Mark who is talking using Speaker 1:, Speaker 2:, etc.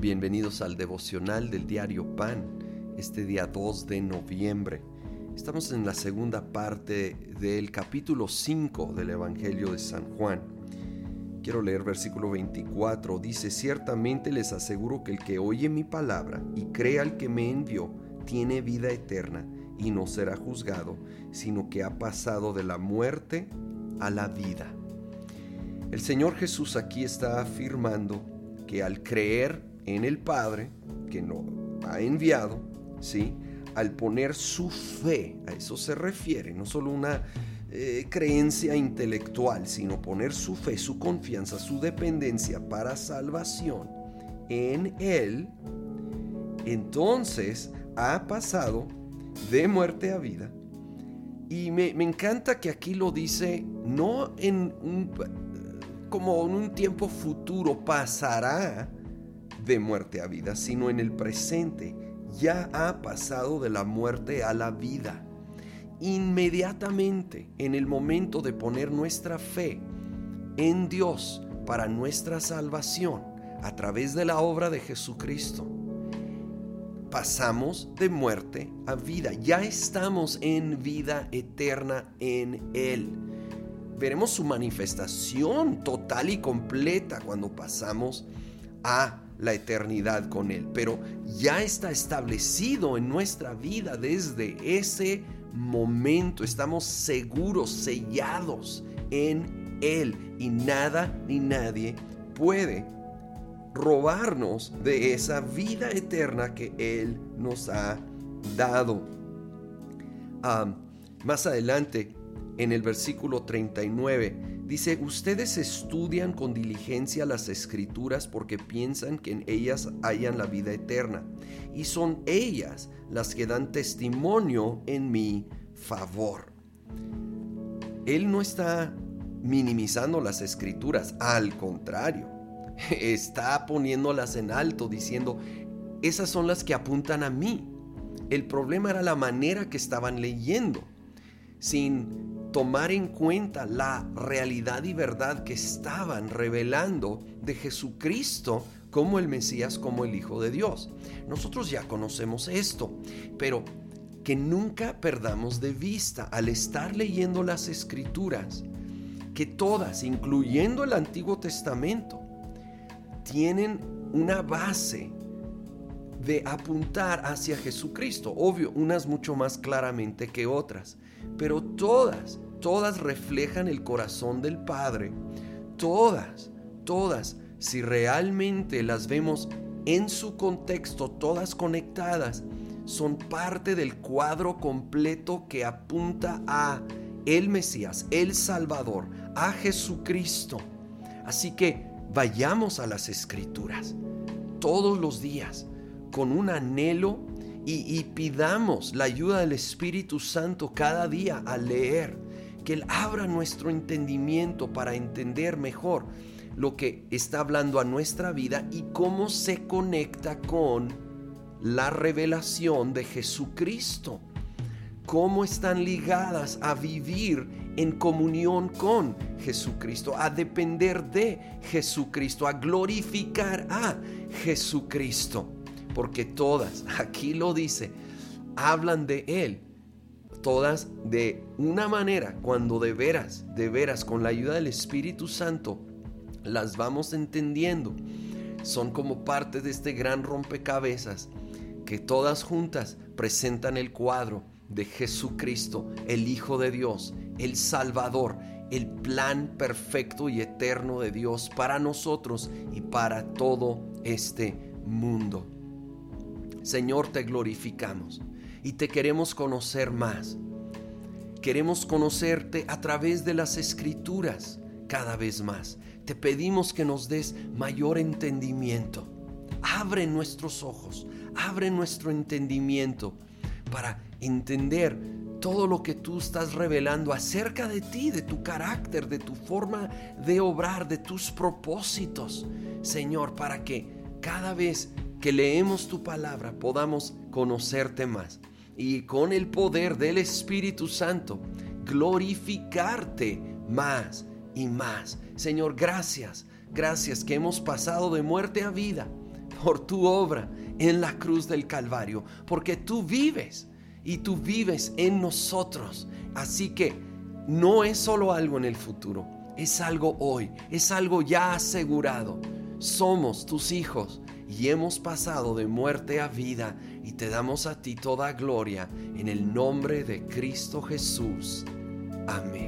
Speaker 1: Bienvenidos al devocional del diario Pan, este día 2 de noviembre. Estamos en la segunda parte del capítulo 5 del Evangelio de San Juan. Quiero leer versículo 24. Dice, ciertamente les aseguro que el que oye mi palabra y crea al que me envió, tiene vida eterna y no será juzgado, sino que ha pasado de la muerte a la vida. El Señor Jesús aquí está afirmando que al creer en el Padre, que nos ha enviado, ¿sí? al poner su fe, a eso se refiere, no solo una eh, creencia intelectual, sino poner su fe, su confianza, su dependencia para salvación en Él, entonces ha pasado de muerte a vida. Y me, me encanta que aquí lo dice no en un como en un tiempo futuro pasará de muerte a vida, sino en el presente ya ha pasado de la muerte a la vida. Inmediatamente, en el momento de poner nuestra fe en Dios para nuestra salvación a través de la obra de Jesucristo, pasamos de muerte a vida. Ya estamos en vida eterna en Él veremos su manifestación total y completa cuando pasamos a la eternidad con Él. Pero ya está establecido en nuestra vida desde ese momento. Estamos seguros, sellados en Él. Y nada ni nadie puede robarnos de esa vida eterna que Él nos ha dado. Ah, más adelante en el versículo 39. Dice, ustedes estudian con diligencia las escrituras porque piensan que en ellas hayan la vida eterna. Y son ellas las que dan testimonio en mi favor. Él no está minimizando las escrituras, al contrario, está poniéndolas en alto diciendo, esas son las que apuntan a mí. El problema era la manera que estaban leyendo, sin tomar en cuenta la realidad y verdad que estaban revelando de Jesucristo como el Mesías, como el Hijo de Dios. Nosotros ya conocemos esto, pero que nunca perdamos de vista al estar leyendo las escrituras, que todas, incluyendo el Antiguo Testamento, tienen una base de apuntar hacia Jesucristo. Obvio, unas mucho más claramente que otras, pero todas, todas reflejan el corazón del Padre. Todas, todas, si realmente las vemos en su contexto, todas conectadas, son parte del cuadro completo que apunta a el Mesías, el Salvador, a Jesucristo. Así que vayamos a las escrituras todos los días con un anhelo y, pidamos la ayuda del Espíritu Santo cada día al leer, que Él abra nuestro entendimiento para entender mejor lo que está hablando a nuestra vida y cómo se conecta con la revelación de Jesucristo. Cómo están ligadas a vivir en comunión con Jesucristo, a depender de Jesucristo, a glorificar a Jesucristo porque todas, aquí lo dice, hablan de Él. Todas de una manera, cuando de veras, de veras, con la ayuda del Espíritu Santo, las vamos entendiendo. Son como parte de este gran rompecabezas que todas juntas presentan el cuadro de Jesucristo, el Hijo de Dios, el Salvador, el plan perfecto y eterno de Dios para nosotros y para todo este mundo. Señor, te glorificamos y te queremos conocer más. Queremos conocerte a través de las escrituras cada vez más. Te pedimos que nos des mayor entendimiento. Abre nuestros ojos, abre nuestro entendimiento para entender todo lo que tú estás revelando acerca de ti, de tu carácter, de tu forma de obrar, de tus propósitos, Señor, para que cada vez que leemos tu palabra podamos conocerte más y con el poder del Espíritu Santo glorificarte más y más. Señor, gracias, gracias que hemos pasado de muerte a vida por tu obra en la cruz del Calvario, porque tú vives y tú vives en nosotros. Así que no es solo algo en el futuro, es algo hoy, es algo ya asegurado. Somos tus hijos y hemos pasado de muerte a vida y te damos a ti toda gloria en el nombre de Cristo Jesús. Amén.